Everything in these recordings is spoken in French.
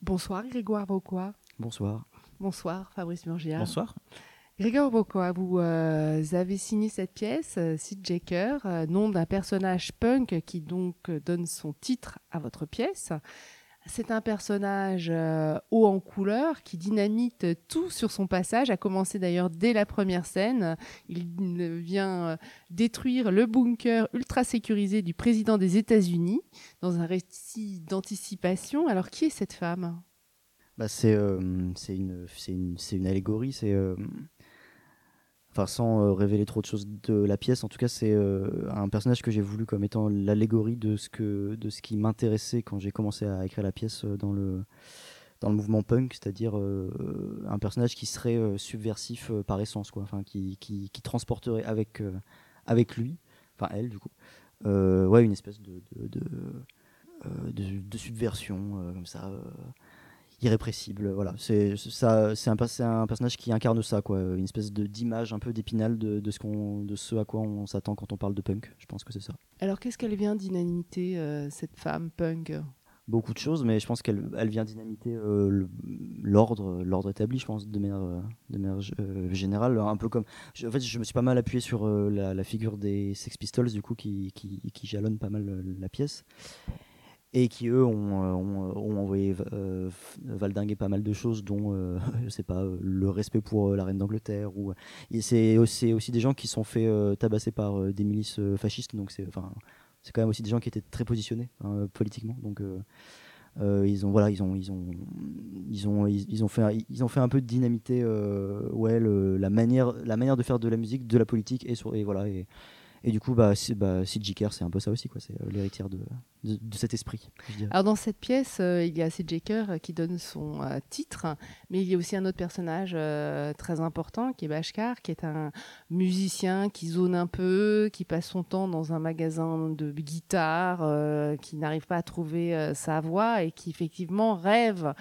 Bonsoir Grégoire Vauquois. Bonsoir. Bonsoir Fabrice Murgia. Bonsoir. Grégoire Vauquois, vous euh, avez signé cette pièce, euh, Sid Jaker, euh, nom d'un personnage punk qui donc donne son titre à votre pièce. C'est un personnage euh, haut en couleur qui dynamite tout sur son passage, a commencé d'ailleurs dès la première scène. Il vient euh, détruire le bunker ultra sécurisé du président des États-Unis dans un récit d'anticipation. Alors qui est cette femme? Bah, c'est euh, c'est une, une, allégorie. Sans euh, révéler trop de choses de la pièce. En tout cas, c'est euh, un personnage que j'ai voulu comme étant l'allégorie de ce que de ce qui m'intéressait quand j'ai commencé à écrire la pièce euh, dans le dans le mouvement punk, c'est-à-dire un personnage qui serait subversif par essence, quoi. Enfin, qui, qui, transporterait avec avec lui, enfin elle du coup, ouais, une espèce de de, de, de- subversion comme ça. Irrépressible voilà. C'est ça c'est un, personnage qui incarne ça quoi. Une espèce de d'image un peu d'épinal de, de ce qu'on de ce à quoi on s'attend quand on parle de punk. Je pense que c'est ça. Alors qu'est-ce qu'elle vient dynamiter, euh, cette femme punk? Beaucoup de choses mais je pense qu'elle elle vient dynamiter euh, l'ordre l'ordre établi je pense de manière de manière euh, générale. Un peu comme je- en fait je me suis pas mal appuyé sur la, la figure des Sex Pistols du coup qui qui, qui jalonne pas mal la pièce et qui eux ont, euh, ont envoyé euh, valdinguer pas mal de choses dont euh, je sais pas euh, le respect pour euh, la reine d'Angleterre ou c'est aussi, aussi des gens qui sont fait euh, tabasser par euh, des milices euh, fascistes donc c'est enfin c'est quand même aussi des gens qui étaient très positionnés hein, politiquement donc euh, euh, ils ont voilà ils ont ils ont ils ont ils, ont fait ils ont fait un peu de dynamiter euh, ouais la manière la manière de faire de la musique de la politique et sur et voilà et du coup bah bah Sid c'est un peu ça aussi quoi c'est euh, l'héritière de, de cet esprit. Alors dans cette pièce, euh, il y a Sid Jaker euh, qui donne son euh, titre, mais il y a aussi un autre personnage très important qui est Bashkar, qui est un musicien qui zone un peu, qui passe son temps dans un magasin de guitare, qui n'arrive pas à trouver sa voix et qui effectivement rêve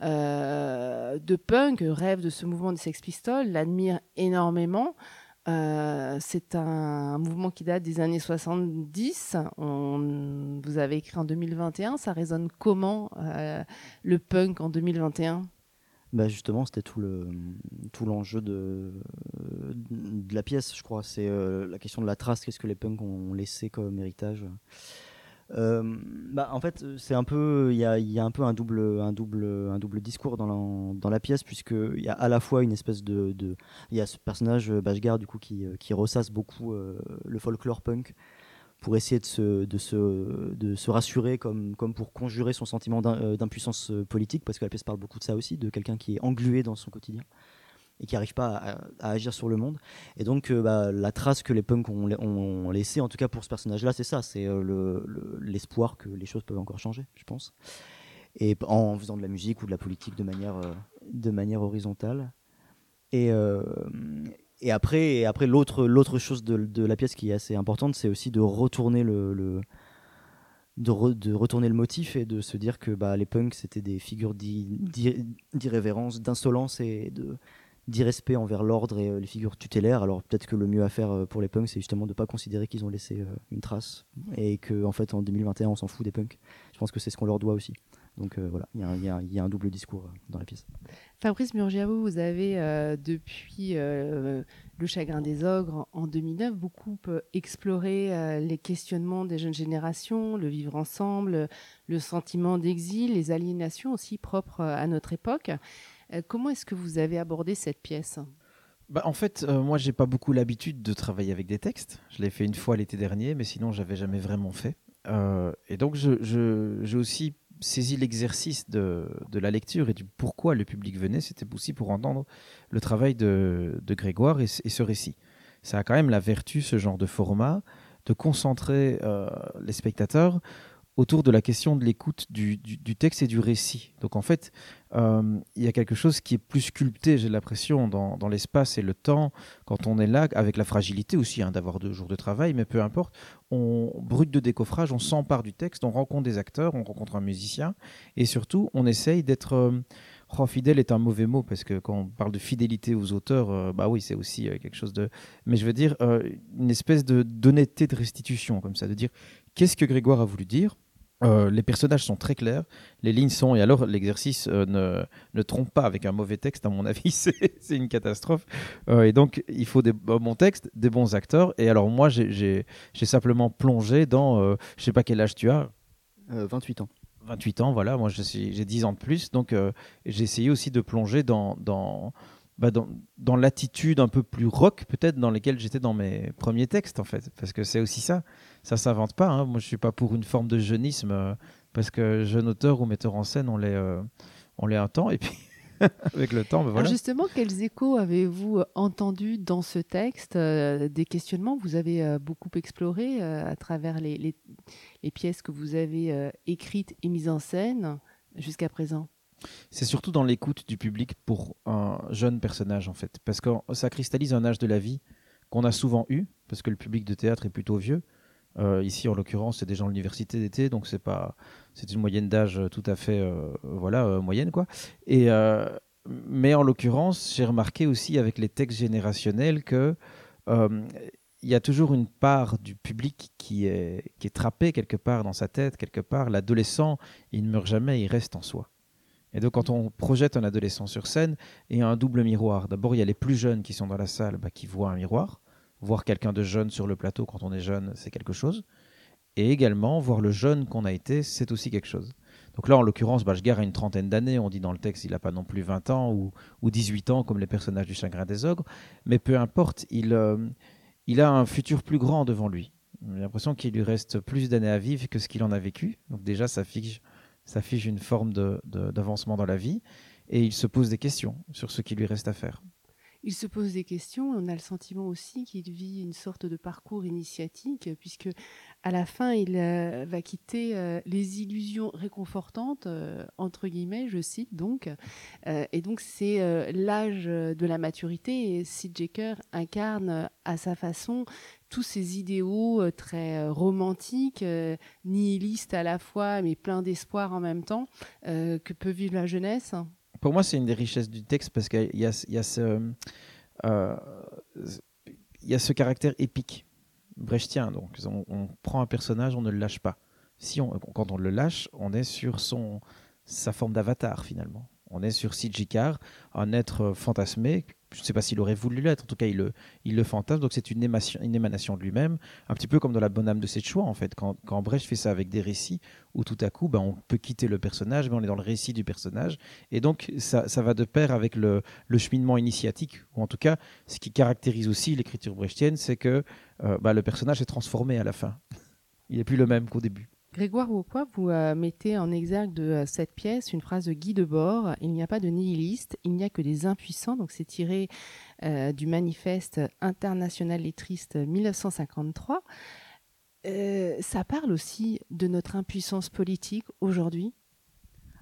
de punk, rêve de ce mouvement des Sex Pistols, l'admire énormément. Euh, c'est un mouvement qui date des années 70. On, vous avez écrit en 2021. Ça résonne comment euh, le punk en 2021 Bah justement, c'était tout le tout l'enjeu de la pièce, je crois. C'est euh, la question de la trace. Qu'est-ce que les punks ont laissé comme héritage? Bah, en fait, c'est un peu, il y a, un peu un double, un double, un double discours dans la, dans la pièce puisque il y a à la fois une espèce de, il y a ce personnage euh, Bashgar du coup qui, euh, qui ressasse beaucoup euh, le folklore punk pour essayer de se, de se, de se rassurer comme, comme pour conjurer son sentiment d'im- euh, d'impuissance euh, politique parce que la pièce parle beaucoup de ça aussi, de quelqu'un qui est englué dans son quotidien et qui n'arrive pas à, agir sur le monde. Et donc, euh, bah, la trace que les punks ont, laissée, en tout cas pour ce personnage-là, c'est ça, c'est euh, le- le- l'espoir que les choses peuvent encore changer, je pense. Et en faisant de la musique ou de la politique de manière, euh, de manière horizontale. Et, et après, et après l'autre, chose de, la pièce qui est assez importante, c'est aussi de retourner le, de, re- de retourner le motif et de se dire que bah, les punks c'était des figures d'i- d'i- d'irrévérence, d'insolence et de d'irrespect envers l'ordre et euh, les figures tutélaires. Alors peut-être que le mieux à faire euh, pour les punks, c'est justement de ne pas considérer qu'ils ont laissé euh, une trace et que en fait en 2021 on s'en fout des punks. Je pense que c'est ce qu'on leur doit aussi. Donc voilà, il y a un- double discours dans la pièce. Fabrice Murgiavo, vous avez depuis Le Chagrin des Ogres en 2009 beaucoup exploré les questionnements des jeunes générations, le vivre ensemble, le sentiment d'exil, les aliénations aussi propres à notre époque. Euh, comment est-ce que vous avez abordé cette pièce? Bah, en fait, euh, moi, j'ai pas beaucoup l'habitude de travailler avec des textes. Je l'ai fait une fois l'été dernier, mais sinon, j'avais jamais vraiment fait. Euh, et donc, j'ai aussi saisi l'exercice de, de la lecture et du pourquoi le public venait. C'était aussi pour entendre le travail de, de Grégoire et, ce- et ce récit. Ça a quand même la vertu, ce genre de format, de concentrer euh, les spectateurs autour de la question de l'écoute du, du- texte et du récit. Donc en fait, euh, il y a quelque chose qui est plus sculpté, j'ai l'impression, dans, dans l'espace et le temps, quand on est là, avec la fragilité aussi hein, d'avoir deux jours de travail, mais peu importe, on brute de décoffrage, on s'empare du texte, on rencontre des acteurs, on rencontre un musicien, et surtout, on essaye d'être... euh, oh, fidèle est un mauvais mot, parce que quand on parle de fidélité aux auteurs, euh, bah oui, c'est aussi euh, quelque chose de... Mais je veux dire, une espèce de d'honnêteté de restitution, comme ça, de dire, qu'est-ce que Grégoire a voulu dire Euh, les personnages sont très clairs, les lignes sont, et alors l'exercice euh, ne, ne, trompe pas avec un mauvais texte, à mon avis, c'est une catastrophe. Euh, et donc, il faut des bons textes, des bons acteurs. Et alors, moi, j'ai simplement plongé dans, je sais pas quel âge tu as 28 ans. 28 ans, voilà, moi j'ai 10 ans de plus, donc j'ai essayé aussi de plonger dans, dans, bah, dans, l'attitude un peu plus rock, peut-être, dans lesquelles j'étais dans mes premiers textes, en fait. Parce que c'est aussi ça. Ça s'invente pas. Hein. Moi, je suis pas pour une forme de jeunisme, euh, parce que jeune auteur ou metteur en scène, on l'est, euh, un temps, et puis. avec le temps, ben voilà. justement, quels échos avez-vous entendus dans ce texte euh, Des questionnements vous avez beaucoup exploré à travers les, pièces que vous avez écrites et mises en scène jusqu'à présent? C'est surtout dans l'écoute du public pour un jeune personnage, en fait. Parce que ça cristallise un âge de la vie qu'on a souvent eu, parce que le public de théâtre est plutôt vieux. Euh, ici, en l'occurrence, c'est des gens de l'université d'été, donc c'est pas, c'est une moyenne d'âge tout à fait, euh, voilà, euh, moyenne quoi. Et mais en l'occurrence, j'ai remarqué aussi avec les textes générationnels que il y a toujours une part du public qui est, qui est trappée quelque part dans sa tête, quelque part. L'adolescent, il ne meurt jamais, il reste en soi. Et donc, quand on projette un adolescent sur scène, il y a un double miroir. D'abord, il y a les plus jeunes qui sont dans la salle, bah, qui voient un miroir. Voir quelqu'un de jeune sur le plateau quand on est jeune, c'est quelque chose. Et également, voir le jeune qu'on a été, c'est aussi quelque chose. Donc là, en l'occurrence, Bashgar a une trentaine d'années. On dit dans le texte, il n'a pas non plus 20 ans ou, ou, 18 ans, comme les personnages du Chagrin des Ogres. Mais peu importe, il, euh, il a un futur plus grand devant lui. J'ai l'impression qu'il lui reste plus d'années à vivre que ce qu'il en a vécu. Donc déjà, ça fiche ça fiche une forme d'avancement dans la vie, et il se pose des questions sur ce qui lui reste à faire. Il se pose des questions, on a le sentiment aussi qu'il vit une sorte de parcours initiatique, puisque à la fin, il euh, va quitter euh, les illusions réconfortantes, euh, entre guillemets, je cite donc. et donc, c'est l'âge de la maturité, et Sid Jaker incarne à sa façon tous ces idéaux euh, très euh, romantiques, euh, nihilistes à la fois, mais pleins d'espoir en même temps, que peut vivre la jeunesse Pour moi, c'est une des richesses du texte parce qu'il y, a, ce, caractère épique brechtien. Donc, on, on, prend un personnage, on ne le lâche pas. Si quand on le lâche, on est sur son, sa forme d'avatar finalement. On est sur Sijikar, un être fantasmé je ne sais pas s'il aurait voulu l'être, en tout cas il le, il le fantasme, donc c'est une émanation, de lui-même, un petit peu comme dans la bonne âme de choix en fait, quand, quand Brecht fait ça avec des récits, où tout à coup ben, on peut quitter le personnage, mais on est dans le récit du personnage, et donc ça, ça va de pair avec le, le, cheminement initiatique, ou en tout cas ce qui caractérise aussi l'écriture brechtienne, c'est que euh, ben, le personnage est transformé à la fin, il n'est plus le même qu'au début. Grégoire Wauquois, vous euh, mettez en exergue de euh, cette pièce une phrase de Guy Debord Il n'y a pas de nihiliste, il n'y a que des impuissants. Donc c'est tiré euh, du manifeste international lettriste 1953. ça parle aussi de notre impuissance politique aujourd'hui?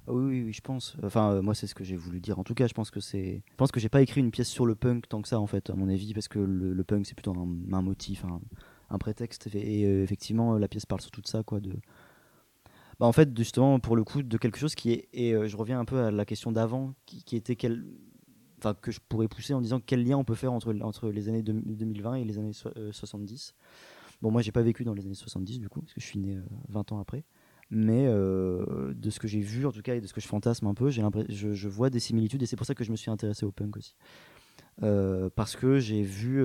Ah oui, oui, je pense. Enfin, moi, c'est ce que j'ai voulu dire. En tout cas, je pense que c'est. Je pense que j'ai pas écrit une pièce sur le punk tant que ça, en fait, à mon avis, parce que le, punk, c'est plutôt un, motif, un prétexte. Et effectivement, la pièce parle surtout de ça, quoi. Bah, en fait, justement, pour le coup, de quelque chose qui est. Et euh, je reviens un peu à la question d'avant, qui, était quel. Enfin, que je pourrais pousser en disant quel lien on peut faire entre, entre les années 2020 et les années 70. Euh, bon, moi, j'ai pas vécu dans les années 70, du coup, parce que je suis né 20 ans après. Mais de ce que j'ai vu, en tout cas, et de ce que je fantasme un peu, j'ai je, je vois des similitudes, et c'est pour ça que je me suis intéressé au punk aussi. parce que j'ai vu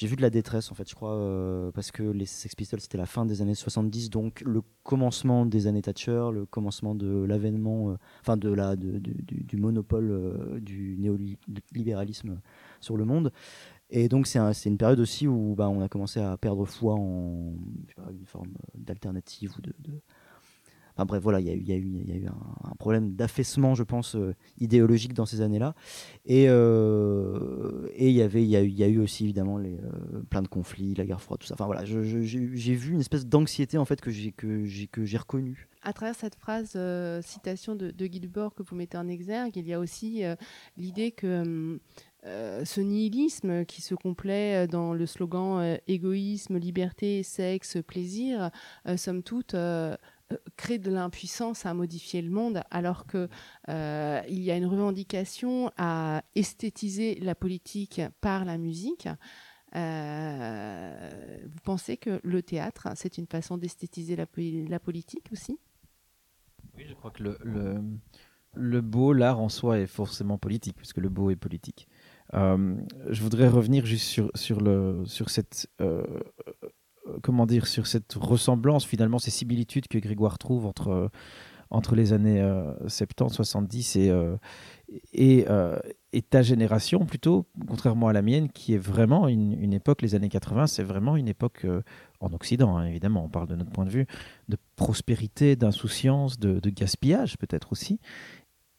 j'ai vu de la détresse en fait, je crois, euh, parce que les Sex Pistols c'était la fin des années 70, donc le commencement des années Thatcher, le commencement de l'avènement, euh, enfin de la, du, monopole euh, du néolibéralisme sur le monde. Et donc c'est une période aussi où bah, on a commencé à perdre foi en une forme d'alternative ou de, bref, voilà, il y a eu, un, problème d'affaissement, je pense, euh, idéologique dans ces années-là. Et euh, il y y, a y a eu aussi évidemment les, euh, plein de conflits, la guerre froide, tout ça. Enfin voilà, j'ai vu une espèce d'anxiété en fait que j'ai reconnue. À travers cette phrase citation de, de, Guy Debord que vous mettez en exergue, il y a aussi l'idée que ce nihilisme qui se complaît dans le slogan égoïsme, liberté, sexe, plaisir, somme toute, euh, crée de l'impuissance à modifier le monde, alors que euh, il y a une revendication à esthétiser la politique par la musique. vous pensez que le théâtre, c'est une façon d'esthétiser la, politique aussi? Oui, je crois que le, beau, l'art en soi est forcément politique, puisque le beau est politique. Euh, je voudrais revenir juste sur, sur, le, sur cette euh, comment dire sur cette ressemblance finalement ces similitudes que Grégoire trouve entre entre les années 70 70 et et, et, ta génération plutôt contrairement à la mienne qui est vraiment une, une époque les années 80 c'est vraiment une époque en Occident hein, évidemment on parle de notre point de vue de prospérité d'insouciance de, gaspillage peut-être aussi.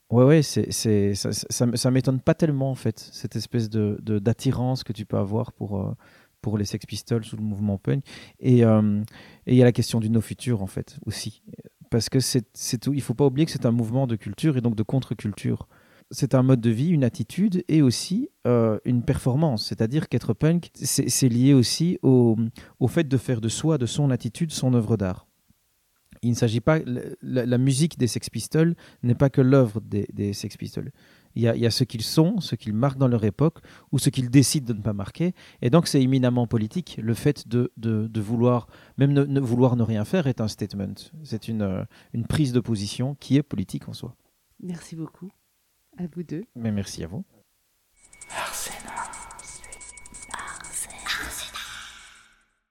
Ouais, ouais, c'est, ça, ça, m'étonne pas tellement en fait, cette espèce de, d'attirance que tu peux avoir pour, euh, pour les Sex Pistols ou le mouvement punk. Et euh, il y a la question du no futur en fait aussi. Parce que c'est, c'est faut pas oublier que c'est un mouvement de culture et donc de contre-culture. C'est un mode de vie, une attitude et aussi euh, une performance. C'est-à-dire qu'être punk, c'est, lié aussi au, fait de faire de soi, de son attitude, son œuvre d'art il ne s'agit pas. La, musique des Sex Pistols n'est pas que l'œuvre des, Sex Pistols. Il y, a, ce qu'ils sont, ce qu'ils marquent dans leur époque, ou ce qu'ils décident de ne pas marquer. Et donc, c'est éminemment politique. Le fait de, vouloir, même ne, vouloir ne rien faire, est un statement. C'est une, euh, une prise de position qui est politique en soi. Merci beaucoup à vous deux. Mais merci à vous.